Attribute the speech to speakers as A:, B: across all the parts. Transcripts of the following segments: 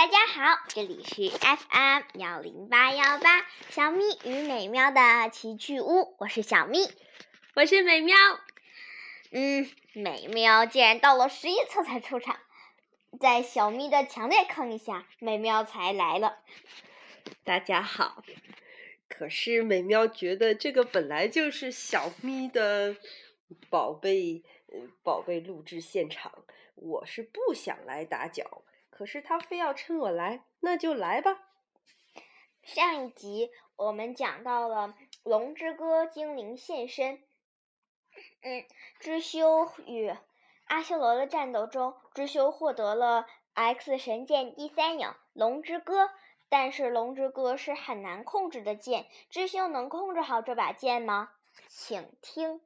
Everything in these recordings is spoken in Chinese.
A: 大家好，这里是 FM 幺零八幺八小咪与美妙的奇趣屋，我是小咪，
B: 我是美妙。
A: 嗯，美妙竟然到了十一册才出场，在小咪的强烈抗议下，美妙才来了。
B: 大家好，可是美妙觉得这个本来就是小咪的宝贝，宝贝录制现场，我是不想来打搅。可是他非要趁我来，那就来吧。
A: 上一集我们讲到了《龙之歌》精灵现身。嗯，知修与阿修罗的战斗中，知修获得了 X 神剑第三影龙之歌。但是龙之歌是很难控制的剑，知修能控制好这把剑吗？请听，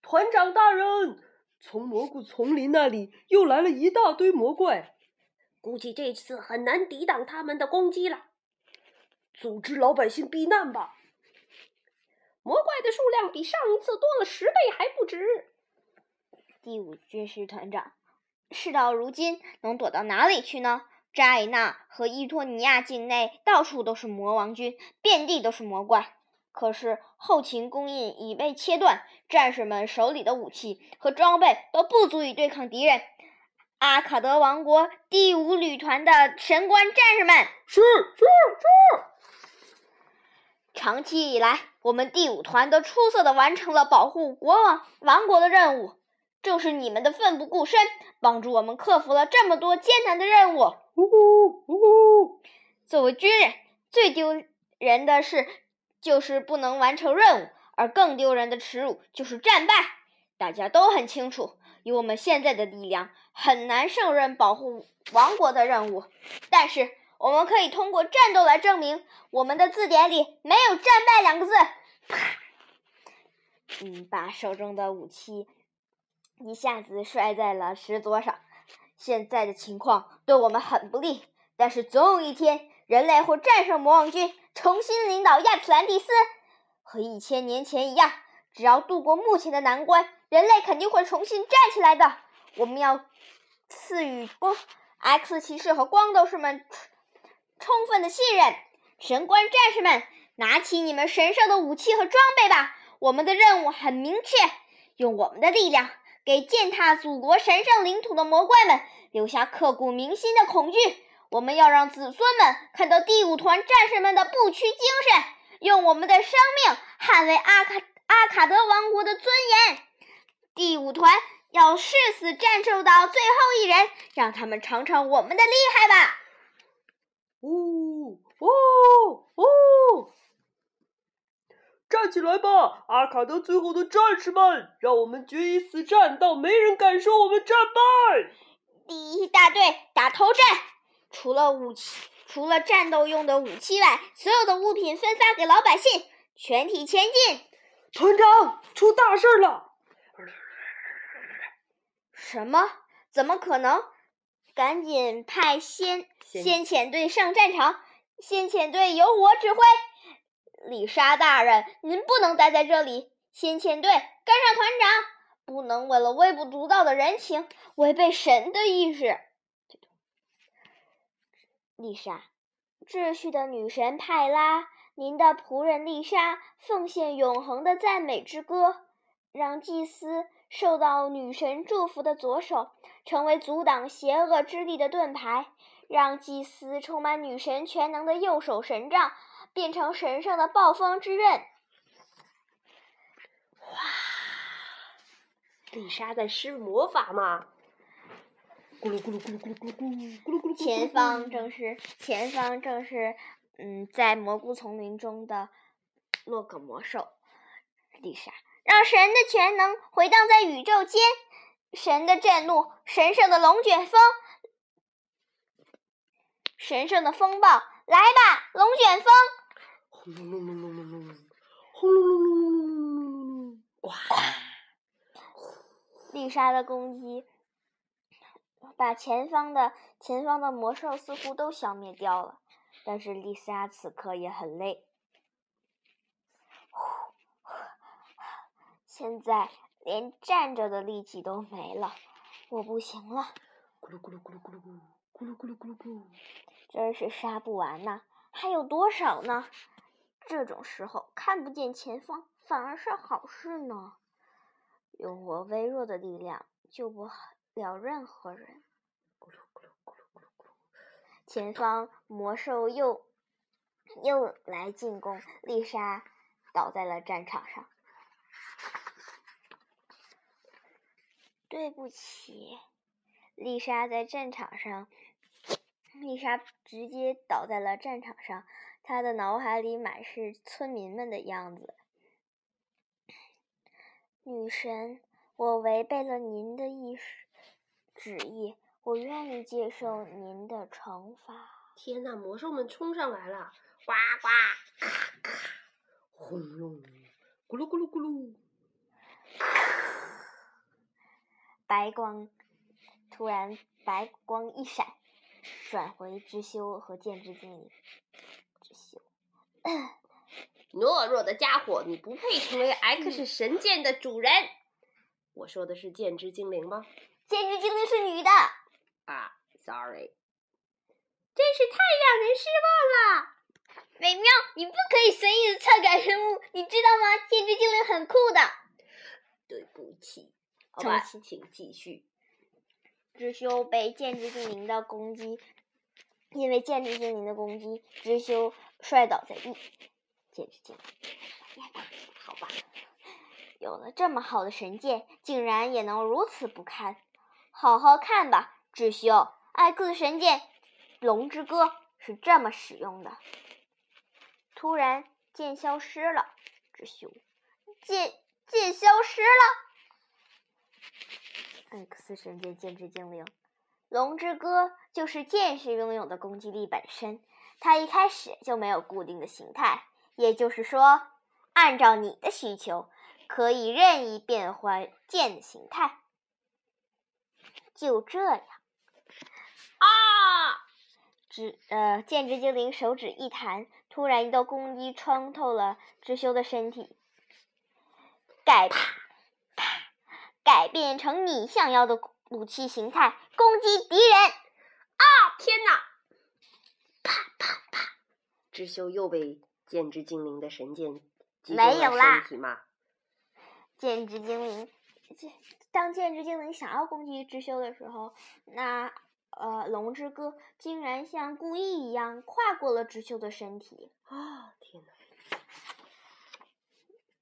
B: 团长大人。从蘑菇丛林那里又来了一大堆魔怪，估计这次很难抵挡他们的攻击了。组织老百姓避难吧！魔怪的数量比上一次多了十倍还不止。
A: 第五军师团长，事到如今，能躲到哪里去呢？扎伊纳和伊托尼亚境内到处都是魔王军，遍地都是魔怪。可是后勤供应已被切断，战士们手里的武器和装备都不足以对抗敌人。阿卡德王国第五旅团的神官战士们，
B: 是是是！
A: 长期以来，我们第五团都出色的完成了保护国王王国的任务，正是你们的奋不顾身，帮助我们克服了这么多艰难的任务。
B: 呜呼呜呼！
A: 作为军人，最丢人的是。就是不能完成任务，而更丢人的耻辱就是战败。大家都很清楚，以我们现在的力量，很难胜任保护王国的任务。但是，我们可以通过战斗来证明，我们的字典里没有“战败”两个字。啪！嗯，把手中的武器一下子摔在了石桌上。现在的情况对我们很不利，但是总有一天，人类会战胜魔王军。重新领导亚特兰蒂斯，和一千年前一样，只要度过目前的难关，人类肯定会重新站起来的。我们要赐予光 X 骑士和光斗士们充分的信任。神官战士们，拿起你们神圣的武器和装备吧！我们的任务很明确，用我们的力量，给践踏祖国神圣领土的魔怪们留下刻骨铭心的恐惧。我们要让子孙们看到第五团战士们的不屈精神，用我们的生命捍卫阿卡阿卡德王国的尊严。第五团要誓死战斗到最后一人，让他们尝尝我们的厉害吧！
B: 呜呜呜！站起来吧，阿卡德最后的战士们！让我们决一死战，到没人敢说我们战败。
A: 第一大队打头阵。除了武器，除了战斗用的武器外，所有的物品分发给老百姓，全体前进。
B: 团长，出大事了！
A: 什么？怎么可能？赶紧派先先遣队上战场。先遣队由我指挥。丽莎大人，您不能待在这里。先遣队跟上团长，不能为了微不足道的人情，违背神的意志。丽莎，秩序的女神派拉，您的仆人丽莎奉献永恒的赞美之歌，让祭司受到女神祝福的左手成为阻挡邪恶之力的盾牌，让祭司充满女神全能的右手神杖变成神圣的暴风之刃。
B: 哇！丽莎在施魔法吗？咕噜咕噜咕噜咕噜咕噜咕噜咕噜咕噜。
A: 前方正是前方正是，嗯，在蘑菇丛林中的洛克魔兽丽莎，让神的全能回荡在宇宙间，神的震怒，神圣的龙卷风，神圣的风暴，来吧，龙卷风！
B: 轰隆隆隆隆隆隆，轰隆隆隆隆隆隆隆，呱！
A: 丽莎的攻击。把前方的前方的魔兽似乎都消灭掉了，但是丽莎此刻也很累，呼，现在连站着的力气都没了，我不行了。
B: 咕噜咕噜咕噜咕噜咕噜咕噜咕噜咕噜咕噜，
A: 真是杀不完呐，还有多少呢？这种时候看不见前方，反而是好事呢。用我微弱的力量救不了任何人。前方魔兽又又来进攻，丽莎倒在了战场上。对不起，丽莎在战场上，丽莎直接倒在了战场上。她的脑海里满是村民们的样子。女神，我违背了您的意旨意，我愿意接受您的惩罚。
B: 天呐，魔兽们冲上来了！呱呱，咔咔，轰隆，咕噜咕噜咕噜。
A: 白光突然白光一闪，转回知修和剑之精灵。知修，
B: 懦弱的家伙，你不配成为 X 神剑的主人。我说的是剑之精灵吗？
A: 剑之精灵是女的。
B: 啊，sorry，真是太让人失望了。
A: 美妙，你不可以随意的篡改人物，你知道吗？剑之精灵很酷的。
B: 对不起。好吧，
A: 请
B: 继续。
A: 知修被剑之精灵的攻击，因为剑之精灵的攻击，知修摔倒在地。剑之精灵，好吧，有了这么好的神剑，竟然也能如此不堪。好好看吧，知修，艾克斯神剑《龙之歌》是这么使用的。突然，剑消失了，智修，剑剑消失了。X 神剑剑之精灵，龙之歌就是剑士拥有的攻击力本身。它一开始就没有固定的形态，也就是说，按照你的需求，可以任意变换剑的形态。就这样，指呃，剑之精灵手指一弹，突然一道攻击穿透了知修的身体，改啪。改变成你想要的武器形态，攻击敌人！
B: 啊！天哪！啪啪啪！知修又被剑之精灵的神剑
A: 没有啦。
B: 身体吗？
A: 剑之精灵，剑当剑之精灵想要攻击知修的时候，那呃，龙之歌竟然像故意一样跨过了知修的身体。
B: 啊！天哪！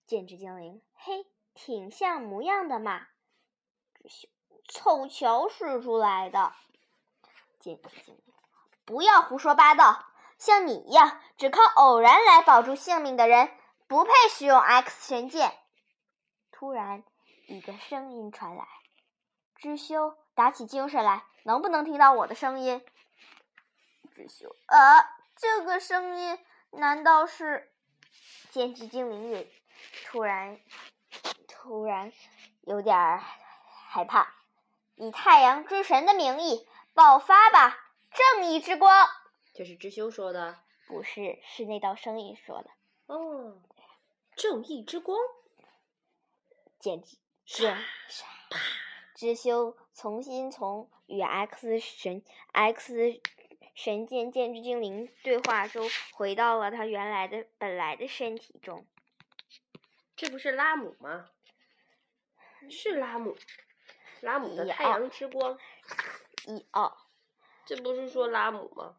A: 剑之精灵，嘿，挺像模样的嘛。凑巧使出来的，剑之精灵，不要胡说八道！像你一样只靠偶然来保住性命的人，不配使用 X 神剑。突然，一个声音传来：“知修，打起精神来，能不能听到我的声音？”知修，啊，这个声音难道是？剑之精灵也突然，突然有点。害怕，以太阳之神的名义爆发吧，正义之光！
B: 这是知修说的，
A: 不是，是那道声音说的。
B: 哦，正义之光，
A: 简直是知修重新从与 X 神 X 神剑剑之精灵对话中回到了他原来的本来的身体中。
B: 这不是拉姆吗？是拉姆。拉姆的太阳之光，
A: 一奥，
B: 这不是说拉姆吗？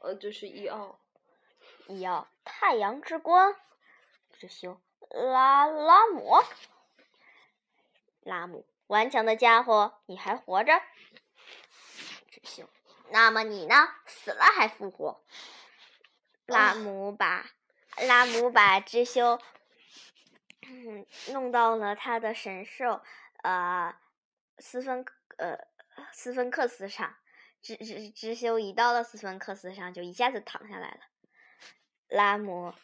B: 呃，这是一奥，
A: 一奥太阳之光，知修拉拉姆，拉姆顽强的家伙，你还活着？那么你呢？死了还复活？拉姆把拉姆把知修，嗯，弄到了他的神兽。呃，斯芬呃斯芬克斯上，知知知修一到了斯芬克斯上，就一下子躺下来了。拉姆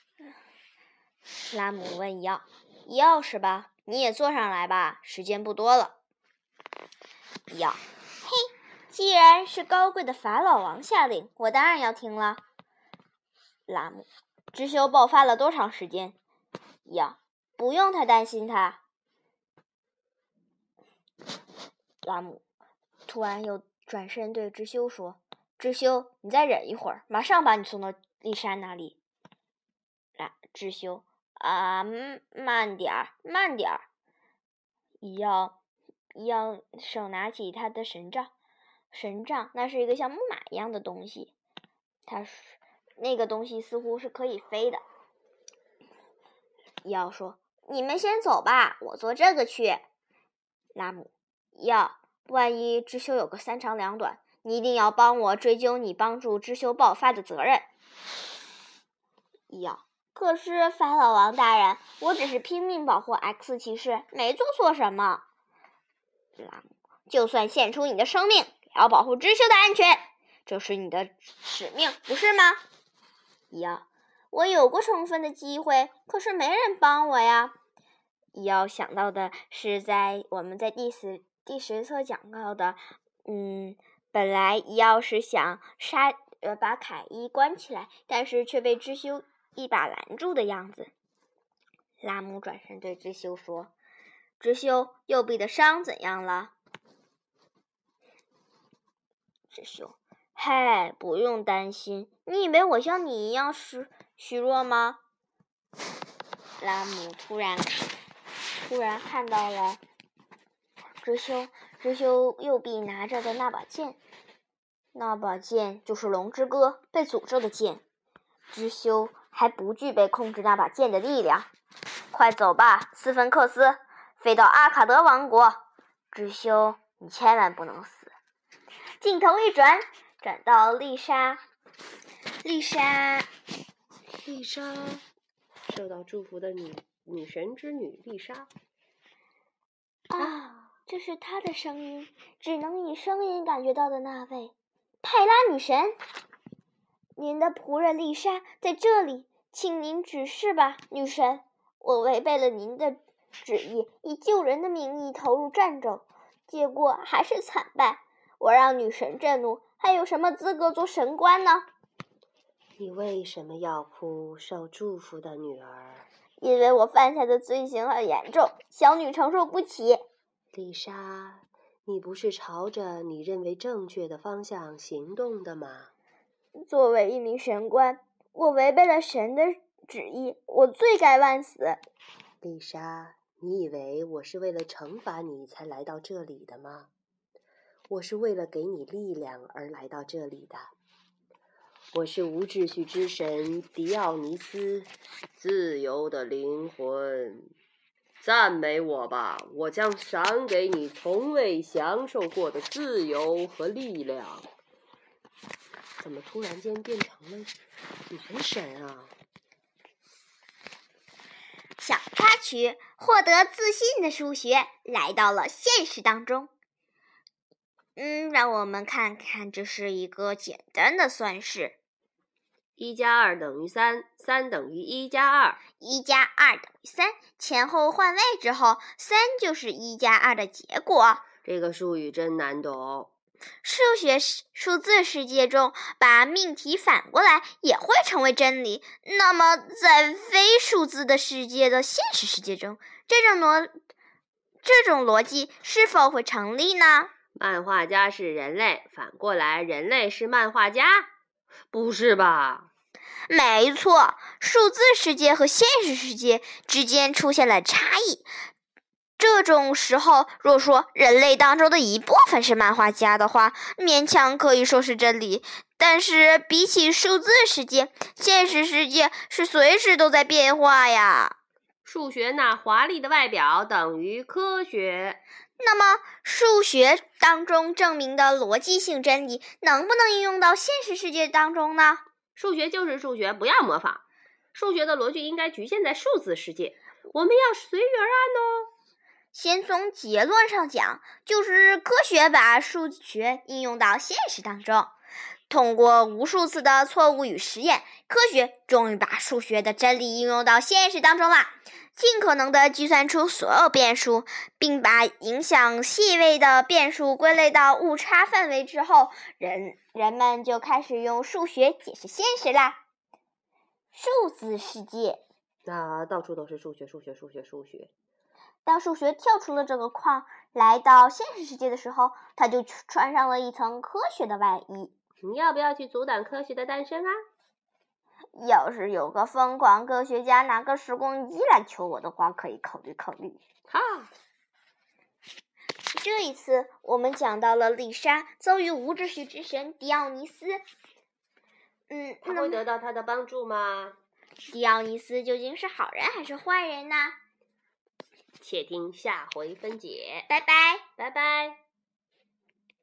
A: 拉姆问伊奥：“伊奥是吧？你也坐上来吧，时间不多了。”呀：“嘿，既然是高贵的法老王下令，我当然要听了。”拉姆：“知修爆发了多长时间？”呀：“不用太担心他。”拉姆突然又转身对知修说：“知修，你再忍一会儿，马上把你送到丽莎那里。”来，知修啊，慢点儿，慢点儿。伊奥，伊奥手拿起他的神杖，神杖那是一个像木马一样的东西，他那个东西似乎是可以飞的。伊奥说：“你们先走吧，我坐这个去。”拉姆，伊奥，万一知修有个三长两短，你一定要帮我追究你帮助知修爆发的责任。伊奥。可是法老王大人，我只是拼命保护 X 骑士，没做错什么。狼，就算献出你的生命，也要保护知修的安全，这是你的使命，不是吗？伊奥，我有过充分的机会，可是没人帮我呀。伊奥想到的是，在我们在第十第十册讲到的，嗯，本来伊奥是想杀呃把凯伊关起来，但是却被知修。一把拦住的样子，拉姆转身对知修说：“知修，右臂的伤怎样了？”知修：“嗨，不用担心。你以为我像你一样虚虚弱吗？”拉姆突然，突然看到了知修，知修右臂拿着的那把剑，那把剑就是龙之歌被诅咒的剑。知修。还不具备控制那把剑的力量。快走吧，斯芬克斯，飞到阿卡德王国。知修，你千万不能死。镜头一转，转到丽莎。丽莎，
B: 丽莎，受到祝福的女女神之女丽莎。
A: 啊，这是她的声音，只能以声音感觉到的那位，泰拉女神。您的仆人丽莎在这里，请您指示吧，女神。我违背了您的旨意，以救人的名义投入战争，结果还是惨败。我让女神震怒，还有什么资格做神官呢？
B: 你为什么要哭，受祝福的女儿？
A: 因为我犯下的罪行很严重，小女承受不起。
B: 丽莎，你不是朝着你认为正确的方向行动的吗？
A: 作为一名神官，我违背了神的旨意，我罪该万死。
B: 丽莎，你以为我是为了惩罚你才来到这里的吗？我是为了给你力量而来到这里的。我是无秩序之神迪奥尼斯，自由的灵魂，赞美我吧！我将赏给你从未享受过的自由和力量。怎么突然间变成了男神啊？
A: 小插曲：获得自信的数学来到了现实当中。嗯，让我们看看，这是一个简单的算式：
B: 一加二等于三，三等于一加二，
A: 一加二等于三。前后换位之后，三就是一加二的结果。
B: 这个术语真难懂。
A: 数学世数字世界中，把命题反过来也会成为真理。那么，在非数字的世界的现实世界中，这种逻这种逻辑是否会成立呢？
B: 漫画家是人类，反过来，人类是漫画家，不是吧？
A: 没错，数字世界和现实世界之间出现了差异。这种时候，若说人类当中的一部分是漫画家的话，勉强可以说是真理。但是，比起数字世界，现实世界是随时都在变化呀。
B: 数学那华丽的外表等于科学，
A: 那么数学当中证明的逻辑性真理，能不能应用到现实世界当中呢？
B: 数学就是数学，不要模仿。数学的逻辑应该局限在数字世界，我们要随遇而安哦。
A: 先从结论上讲，就是科学把数学应用到现实当中。通过无数次的错误与实验，科学终于把数学的真理应用到现实当中了。尽可能的计算出所有变数，并把影响细微的变数归类到误差范围之后，人人们就开始用数学解释现实啦。数字世界，
B: 那到处都是数学，数学，数学，数学。
A: 当数学跳出了这个框，来到现实世界的时候，他就穿上了一层科学的外衣。
B: 你要不要去阻挡科学的诞生啊？
A: 要是有个疯狂科学家拿个时光机来求我的话，可以考虑考虑。
B: 哈，
A: 这一次我们讲到了丽莎遭遇无秩序之神迪奥尼斯。嗯，
B: 他会得到他的帮助吗？
A: 迪奥尼斯究竟是好人还是坏人呢？
B: 且听下回分解。
A: 拜拜，
B: 拜拜。